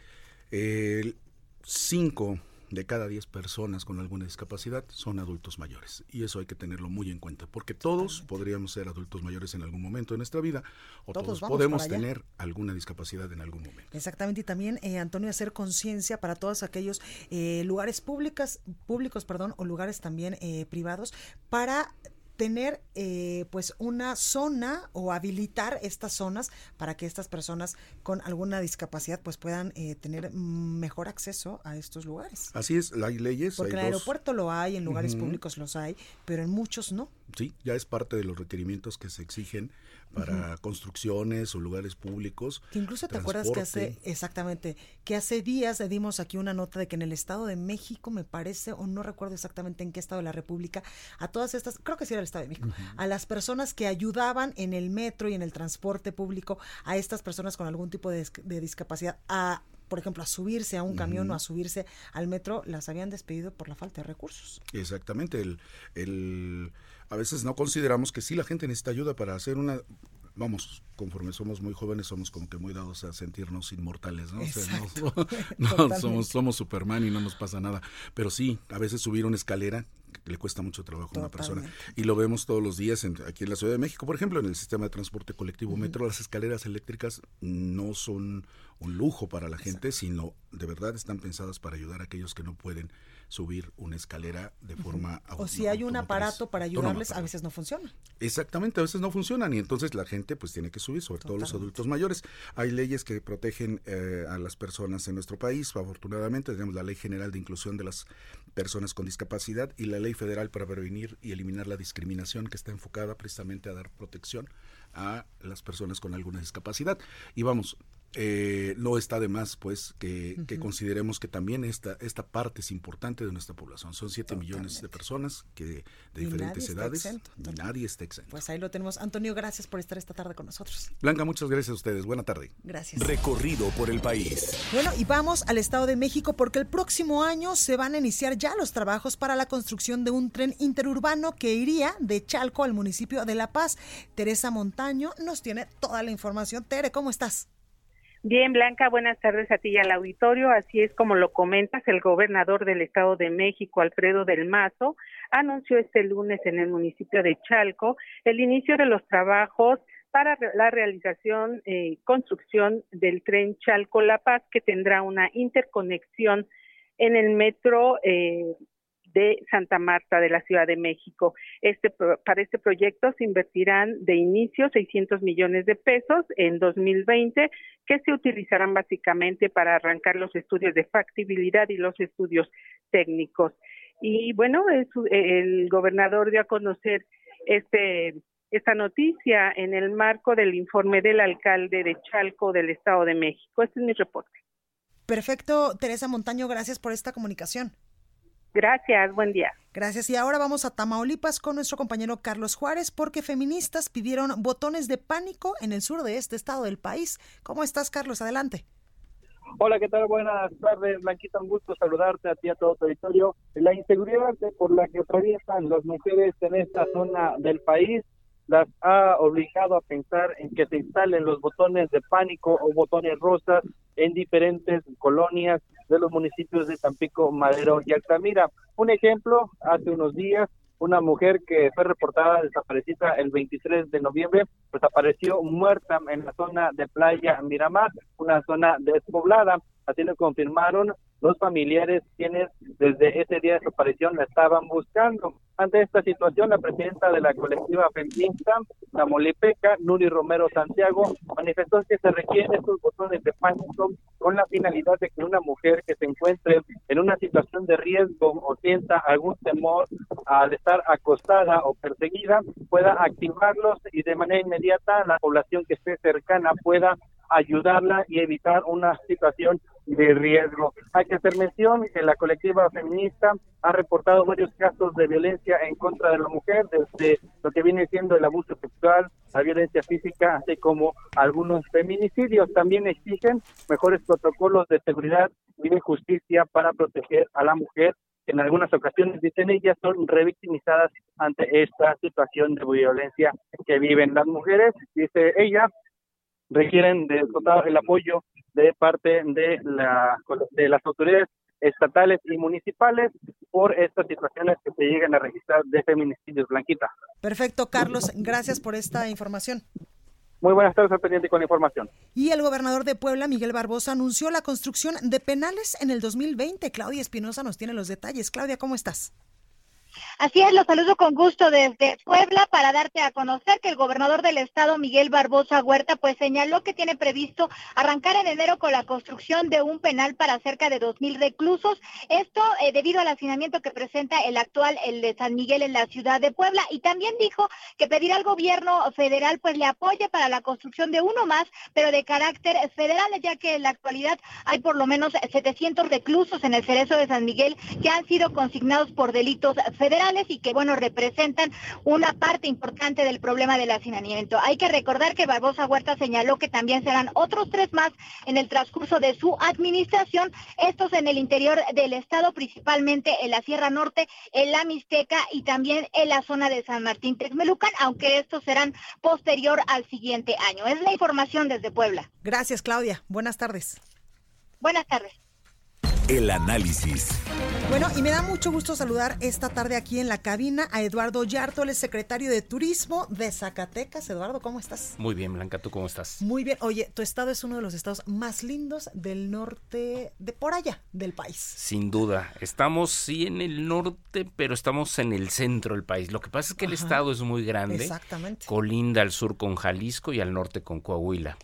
el 5 de cada 10 personas con alguna discapacidad son adultos mayores. Y eso hay que tenerlo muy en cuenta, porque todos podríamos ser adultos mayores en algún momento de nuestra vida, o todos, podemos tener alguna discapacidad en algún momento. Exactamente, y también, eh, Antonio, hacer conciencia para todos aquellos eh, lugares públicos, públicos perdón, o lugares también eh, privados, para tener eh, pues una zona o habilitar estas zonas para que estas personas con alguna discapacidad pues puedan eh, tener mejor acceso a estos lugares. Así es, hay leyes. Porque en el aeropuerto lo hay, en lugares públicos los hay, pero en muchos no. Sí, ya es parte de los requerimientos que se exigen para construcciones o lugares públicos. Que incluso te acuerdas que hace, exactamente, que hace días le dimos aquí una nota de que en el Estado de México, me parece, o no recuerdo exactamente en qué Estado de la República, a todas estas, creo que sí era el Estado de México, a las personas que ayudaban en el metro y en el transporte público a estas personas con algún tipo de, de discapacidad a por ejemplo, a subirse a un camión o a subirse al metro, las habían despedido por la falta de recursos. Exactamente. El, el, a veces no consideramos que sí la gente necesita ayuda para hacer una vamos, conforme somos muy jóvenes, somos como que muy dados a sentirnos inmortales, ¿no? O sea, no, somos, somos Superman y no nos pasa nada. Pero sí, a veces subir una escalera le cuesta mucho trabajo a una persona. Y lo vemos todos los días aquí en la Ciudad de México, por ejemplo, en el sistema de transporte colectivo metro, las escaleras eléctricas no son un lujo para la gente, sino de verdad están pensadas para ayudar a aquellos que no pueden subir una escalera de forma O si hay un aparato para ayudarles, a veces no funciona. Exactamente, a veces no funcionan y entonces la gente pues tiene que subir, sobre todo los adultos mayores. Hay leyes que protegen eh, a las personas en nuestro país, afortunadamente tenemos la Ley General de Inclusión de las Personas con Discapacidad y la Ley Federal para prevenir y eliminar la discriminación que está enfocada precisamente a dar protección a las personas con alguna discapacidad. Y vamos, eh, no está de más pues que, consideremos que también esta, esta parte es importante de nuestra población. Son 7 millones de personas que de diferentes edades y nadie está exento. Pues ahí lo tenemos. Antonio, gracias por estar esta tarde con nosotros. Blanca, muchas gracias a ustedes. Buena tarde. Gracias. Recorrido por el país. Bueno, y vamos al Estado de México porque el próximo año se van a iniciar ya los trabajos para la construcción de un tren interurbano que iría de Chalco al municipio de La Paz. Teresa Montaño nos tiene toda la información. Tere, ¿cómo estás? Bien, Blanca, buenas tardes a ti y al auditorio. Así es como lo comentas, el gobernador del Estado de México, Alfredo del Mazo, anunció este lunes en el municipio de Chalco el inicio de los trabajos para la realización y eh, construcción del tren Chalco-La Paz, que tendrá una interconexión en el metro eh, de Santa Marta de la Ciudad de México. Este para este proyecto se invertirán de inicio 600 millones de pesos en 2020 que se utilizarán básicamente para arrancar los estudios de factibilidad y los estudios técnicos. Y bueno, el gobernador dio a conocer este esta noticia en el marco del informe del alcalde de Chalco del Estado de México. Este es mi reporte. Perfecto, Teresa Montaño, gracias por esta comunicación. Gracias, buen día. Gracias. Y ahora vamos a Tamaulipas con nuestro compañero Carlos Juárez porque feministas pidieron botones de pánico en el sur de este estado del país. ¿Cómo estás, Carlos? Adelante. Hola, ¿qué tal? Buenas tardes, Blanquita. Un gusto saludarte a ti, a todo el territorio. La inseguridad por la que atraviesan las mujeres en esta zona del país las ha obligado a pensar en que se instalen los botones de pánico o botones rosas en diferentes colonias de los municipios de Tampico, Madero y Altamira. Un ejemplo, hace unos días una mujer que fue reportada desaparecida el 23 de noviembre, pues apareció muerta en la zona de Playa Miramar, una zona despoblada. Así lo confirmaron los familiares quienes desde ese día de su aparición la estaban buscando. Ante esta situación, la presidenta de la colectiva feminista, la Molepeca, Nuri Romero Santiago, manifestó que se requieren estos botones de pánico con la finalidad de que una mujer que se encuentre en una situación de riesgo o sienta algún temor al estar acostada o perseguida pueda activarlos y de manera inmediata la población que esté cercana pueda ayudarla y evitar una situación de riesgo. Hay que hacer mención que la colectiva feminista ha reportado varios casos de violencia en contra de la mujer, desde lo que viene siendo el abuso sexual, la violencia física, así como algunos feminicidios. También exigen mejores protocolos de seguridad y de justicia para proteger a la mujer en algunas ocasiones, dicen ellas, son revictimizadas ante esta situación de violencia que viven las mujeres. Dice ella, requieren de total el apoyo de parte de, la, de las autoridades estatales y municipales por estas situaciones que se llegan a registrar de feminicidios, Blanquita. Perfecto, Carlos, gracias por esta información. Muy buenas tardes, al pendiente con información. Y el gobernador de Puebla, Miguel Barbosa, anunció la construcción de penales en el 2020. Claudia Espinosa nos tiene los detalles. Claudia, ¿cómo estás? Así es, los saludo con gusto desde Puebla para darte a conocer que el gobernador del estado, Miguel Barbosa Huerta, pues señaló que tiene previsto arrancar en enero con la construcción de un penal para cerca de dos mil reclusos. Esto eh, debido al hacinamiento que presenta el actual, el de San Miguel en la ciudad de Puebla. Y también dijo que pedirá al gobierno federal pues le apoye para la construcción de uno más, pero de carácter federal, ya que en la actualidad hay por lo menos 700 reclusos en el cerezo de San Miguel que han sido consignados por delitos federales viales y que, bueno, representan una parte importante del problema del hacinamiento. Hay que recordar que Barbosa Huerta señaló que también serán otros tres más en el transcurso de su administración, estos en el interior del estado, principalmente en la Sierra Norte, en la Mixteca y también en la zona de San Martín Texmelucan, aunque estos serán posterior al siguiente año. Es la información desde Puebla. Gracias, Claudia. Buenas tardes. Buenas tardes. El análisis. Bueno, y me da mucho gusto saludar esta tarde aquí en la cabina a Eduardo Yarto, el secretario de Turismo de Zacatecas. Eduardo, ¿cómo estás? Muy bien, Blanca, ¿tú cómo estás? Muy bien. Oye, tu estado es uno de los estados más lindos del norte, de por allá del país. Sin duda. Estamos sí en el norte, pero estamos en el centro del país. Lo que pasa es que el estado es muy grande. Exactamente. Colinda al sur con Jalisco y al norte con Coahuila.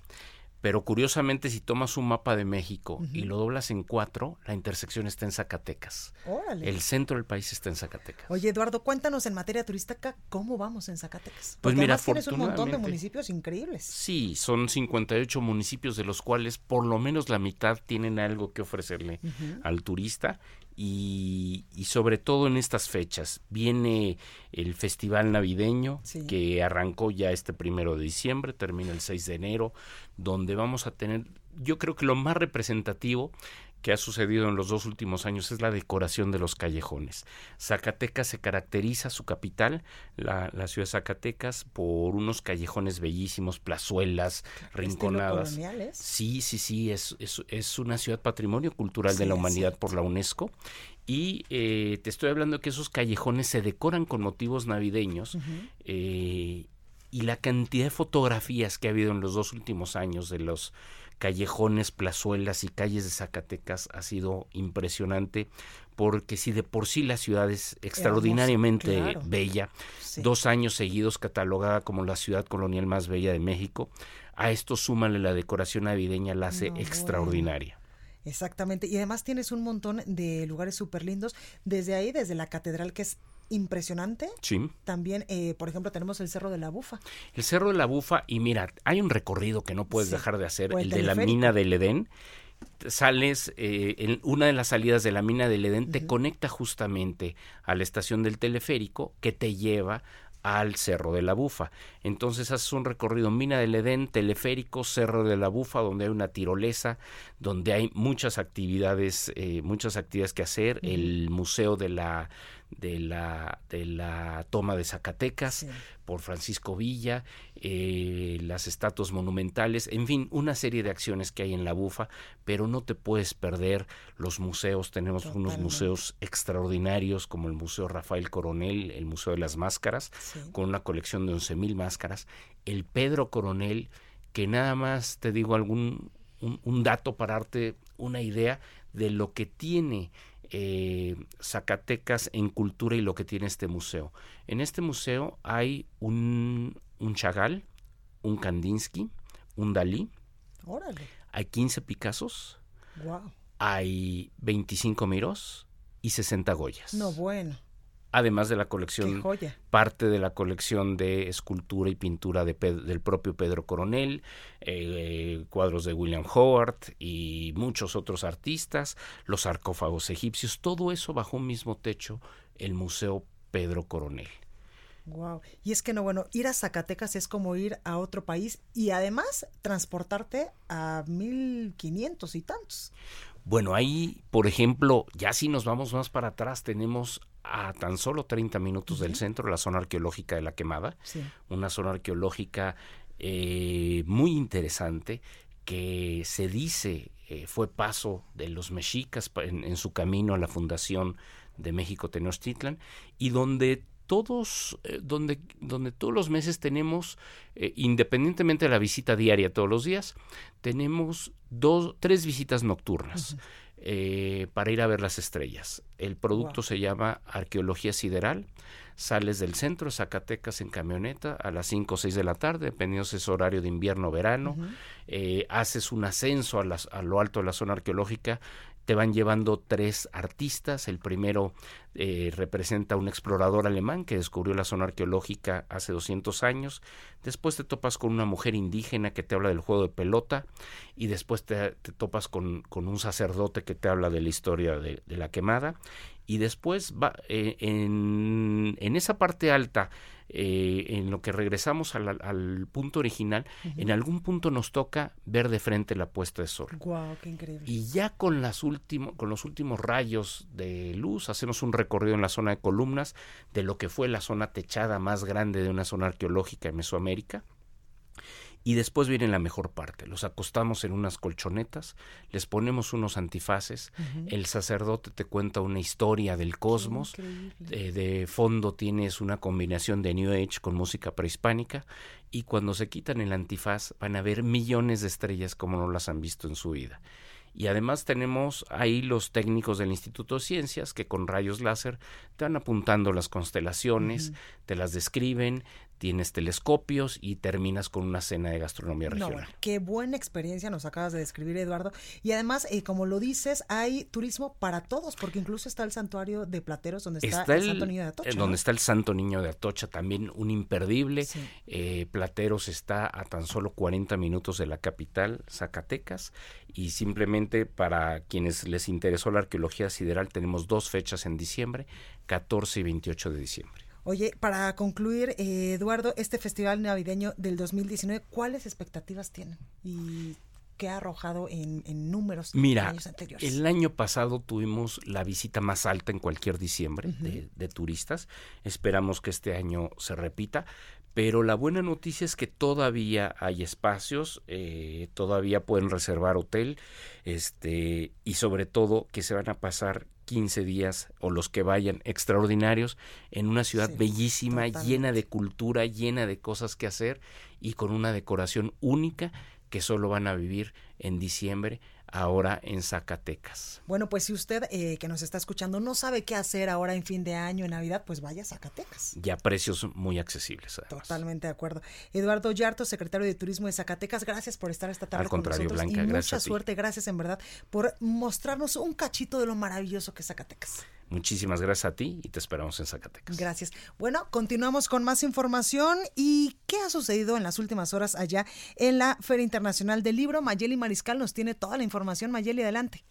Pero curiosamente, si tomas un mapa de México y lo doblas en cuatro, la intersección está en Zacatecas. Órale. El centro del país está en Zacatecas. Oye, Eduardo, cuéntanos en materia turística cómo vamos en Zacatecas. Pues mira, tienes un montón de municipios increíbles. Sí, son 58 municipios de los cuales por lo menos la mitad tienen algo que ofrecerle al turista y, y sobre todo en estas fechas. Viene el Festival Navideño Sí. que arrancó ya este primero de diciembre, termina el 6 de enero, donde vamos a tener, yo creo que lo más representativo que ha sucedido en los dos últimos años es la decoración de los callejones. Zacatecas se caracteriza, su capital, la, la ciudad de Zacatecas, por unos callejones bellísimos, plazuelas, rinconadas. coloniales. Sí, sí, sí, es, es, es una ciudad patrimonio cultural de la humanidad por la UNESCO. Y eh, te estoy hablando que esos callejones se decoran con motivos navideños. eh, y la cantidad de fotografías que ha habido en los dos últimos años de los callejones, plazuelas y calles de Zacatecas ha sido impresionante porque si de por sí la ciudad es extraordinariamente claro. bella, Sí. dos años seguidos catalogada como la ciudad colonial más bella de México, a esto súmale la decoración navideña, la hace No, bueno. extraordinaria. Exactamente. Y además tienes un montón de lugares súper lindos. Desde ahí, desde la catedral, que es impresionante. Sí. También, eh, por ejemplo, tenemos el Cerro de la Bufa. El Cerro de la Bufa, y mira, hay un recorrido que no puedes Sí. dejar de hacer, el el, de la mina del Edén. Sales, eh, en una de las salidas de la mina del Edén te conecta justamente a la estación del teleférico que te lleva al Cerro de la Bufa. Entonces haces un recorrido Mina del Edén, teleférico, Cerro de la Bufa, donde hay una tirolesa, donde hay muchas actividades, eh, muchas actividades que hacer, el museo de la de la de la toma de Zacatecas por Francisco Villa, eh, las estatuas monumentales, en fin, una serie de acciones que hay en la Bufa, pero no te puedes perder los museos. Tenemos unos museos extraordinarios como el Museo Rafael Coronel, el Museo de las Máscaras, con una colección de 11.000 máscaras, el Pedro Coronel, que nada más te digo algún un, un dato para darte una idea de lo que tiene eh, Zacatecas en cultura y lo que tiene este museo. En este museo hay un, un Chagall, un Kandinsky, un Dalí, Órale. hay 15 Picassos, Wow. hay 25 Mirós y 60 Goyas. No, bueno. Además de la colección, parte de la colección de escultura y pintura de del propio Pedro Coronel, eh, cuadros de William Howard y muchos otros artistas, los sarcófagos egipcios, todo eso bajo un mismo techo, el Museo Pedro Coronel. Wow. Y es que no, bueno, ir a Zacatecas es como ir a otro país y además transportarte a 1500 y tantos. Bueno, ahí, por ejemplo, ya si nos vamos más para atrás, tenemos a tan solo 30 minutos del centro la zona arqueológica de la Quemada, Sí. una zona arqueológica eh, muy interesante que se dice eh, fue paso de los mexicas en, en su camino a la fundación de México Tenochtitlan y donde todos eh, donde donde todos los meses tenemos independientemente de la visita diaria todos los días tenemos dos tres visitas nocturnas eh, para ir a ver las estrellas. El producto Wow. se llama arqueología sideral. Sales del centro Zacatecas en camioneta a las 5 o 6 de la tarde, dependiendo si es horario de invierno o verano, eh, haces un ascenso a, las- a lo alto de la zona arqueológica, te van llevando tres artistas, el primero eh, representa a un explorador alemán que descubrió la zona arqueológica hace 200 años, después te topas con una mujer indígena que te habla del juego de pelota y después te, topas con, con un sacerdote que te habla de la historia de la quemada y después va, eh, en, en, esa parte alta, eh, en lo que regresamos al, punto original, en algún punto nos toca ver de frente la puesta de sol. Wow, qué increíble. Y ya con, las con los últimos rayos de luz hacemos un recorrido en la zona de columnas de lo que fue la zona techada más grande de una zona arqueológica en Mesoamérica y después viene la mejor parte. Los acostamos en unas colchonetas, les ponemos unos antifaces, el sacerdote te cuenta una historia del cosmos, eh, de fondo tienes una combinación de New Age con música prehispánica y cuando se quitan el antifaz van a ver millones de estrellas como no las han visto en su vida. Y además tenemos ahí los técnicos del Instituto de Ciencias que con rayos láser te van apuntando las constelaciones, te las describen, tienes telescopios y terminas con una cena de gastronomía regional. qué buena experiencia nos acabas de describir, Eduardo. Y además, eh, como lo dices, hay turismo para todos, porque incluso está el santuario de Plateros, donde está, el, Santo Niño de Atocha. Eh, donde está el Santo Niño de Atocha, también un imperdible. Eh, Plateros está a tan solo 40 minutos de la capital, Zacatecas. Y simplemente para quienes les interesó la arqueología sideral, tenemos dos fechas en diciembre, 14 y 28 de diciembre. Oye, para concluir, eh, Eduardo, este festival navideño del 2019, ¿cuáles expectativas tienen? Y qué ha arrojado en, números Mira, años anteriores. el año pasado tuvimos la visita más alta en cualquier diciembre de, turistas. Esperamos que este año se repita. Pero la buena noticia es que todavía hay espacios, eh, todavía pueden reservar hotel, este, y sobre todo que se van a pasar 15 días o los que vayan extraordinarios en una ciudad bellísima, llena de cultura, llena de cosas que hacer y con una decoración única que solo van a vivir en diciembre ahora en Zacatecas. Bueno, pues si usted eh, que nos está escuchando no sabe qué hacer ahora en fin de año, en Navidad, pues vaya a Zacatecas. Ya precios muy accesibles. Totalmente de acuerdo. Eduardo Yarto, secretario de Turismo de Zacatecas, gracias por estar esta tarde Al contrario, con nosotros. Blanca, y gracias. Mucha suerte, gracias en verdad por mostrarnos un cachito de lo maravilloso que es Zacatecas. Muchísimas gracias a ti y te esperamos en Zacatecas. Gracias. Bueno, continuamos con más información y qué ha sucedido en las últimas horas allá en la Feria Internacional del Libro. Mayeli Mariscal nos tiene toda la información. Mayeli, adelante.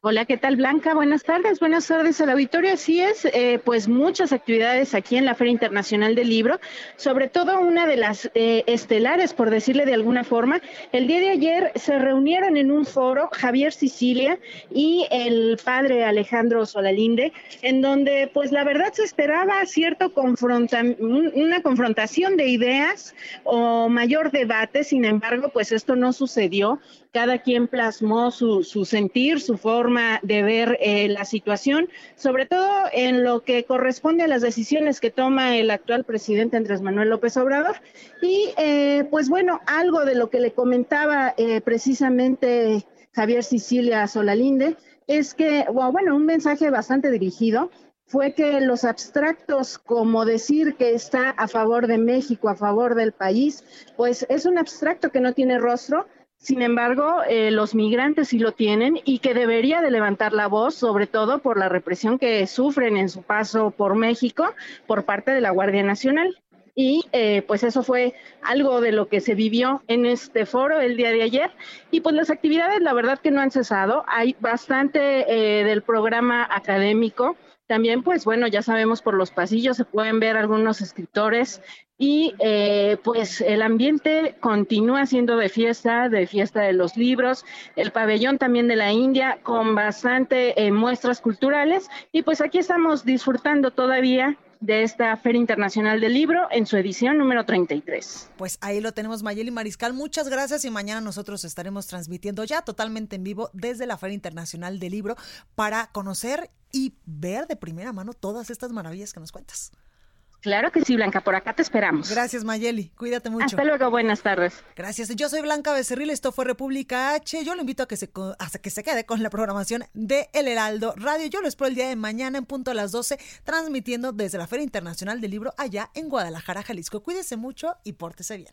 Hola, ¿qué tal Blanca? Buenas tardes, buenas tardes al auditorio. Así es, eh, pues muchas actividades aquí en la Feria Internacional del Libro, sobre todo una de las eh, estelares, por decirle de alguna forma. El día de ayer se reunieron en un foro Javier Sicilia y el padre Alejandro Solalinde, en donde pues la verdad se esperaba cierto confronta una confrontación de ideas o mayor debate, sin embargo, pues esto no sucedió cada quien plasmó su, sentir, su forma de ver eh, la situación, sobre todo en lo que corresponde a las decisiones que toma el actual presidente Andrés Manuel López Obrador. Y eh, pues bueno, algo de lo que le comentaba eh, precisamente Javier Sicilia Solalinde es que, bueno, un mensaje bastante dirigido fue que los abstractos, como decir que está a favor de México, a favor del país, pues es un abstracto que no tiene rostro sin embargo, eh, los migrantes sí lo tienen y que debería de levantar la voz, sobre todo por la represión que sufren en su paso por México por parte de la Guardia Nacional. Y eh, pues eso fue algo de lo que se vivió en este foro el día de ayer. Y pues las actividades, la verdad que no han cesado. Hay bastante eh, del programa académico. También, pues bueno, ya sabemos por los pasillos se pueden ver algunos escritores y eh, pues el ambiente continúa siendo de fiesta, de fiesta de los libros, el pabellón también de la India con bastante eh, muestras culturales y pues aquí estamos disfrutando todavía de esta Feria Internacional del Libro en su edición número 33. Pues ahí lo tenemos, Mayeli Mariscal. Muchas gracias y mañana nosotros estaremos transmitiendo ya totalmente en vivo desde la Feria Internacional del Libro para conocer y ver de primera mano todas estas maravillas que nos cuentas. Claro que sí, Blanca, por acá te esperamos. Gracias, Mayeli. Cuídate mucho. Hasta luego, buenas tardes. Gracias. Yo soy Blanca Becerril, esto fue República H. Yo lo invito a que se, a que se quede con la programación de El Heraldo Radio. Yo lo espero el día de mañana en punto a las 12, transmitiendo desde la Feria Internacional del Libro allá en Guadalajara, Jalisco. Cuídese mucho y pórtese bien.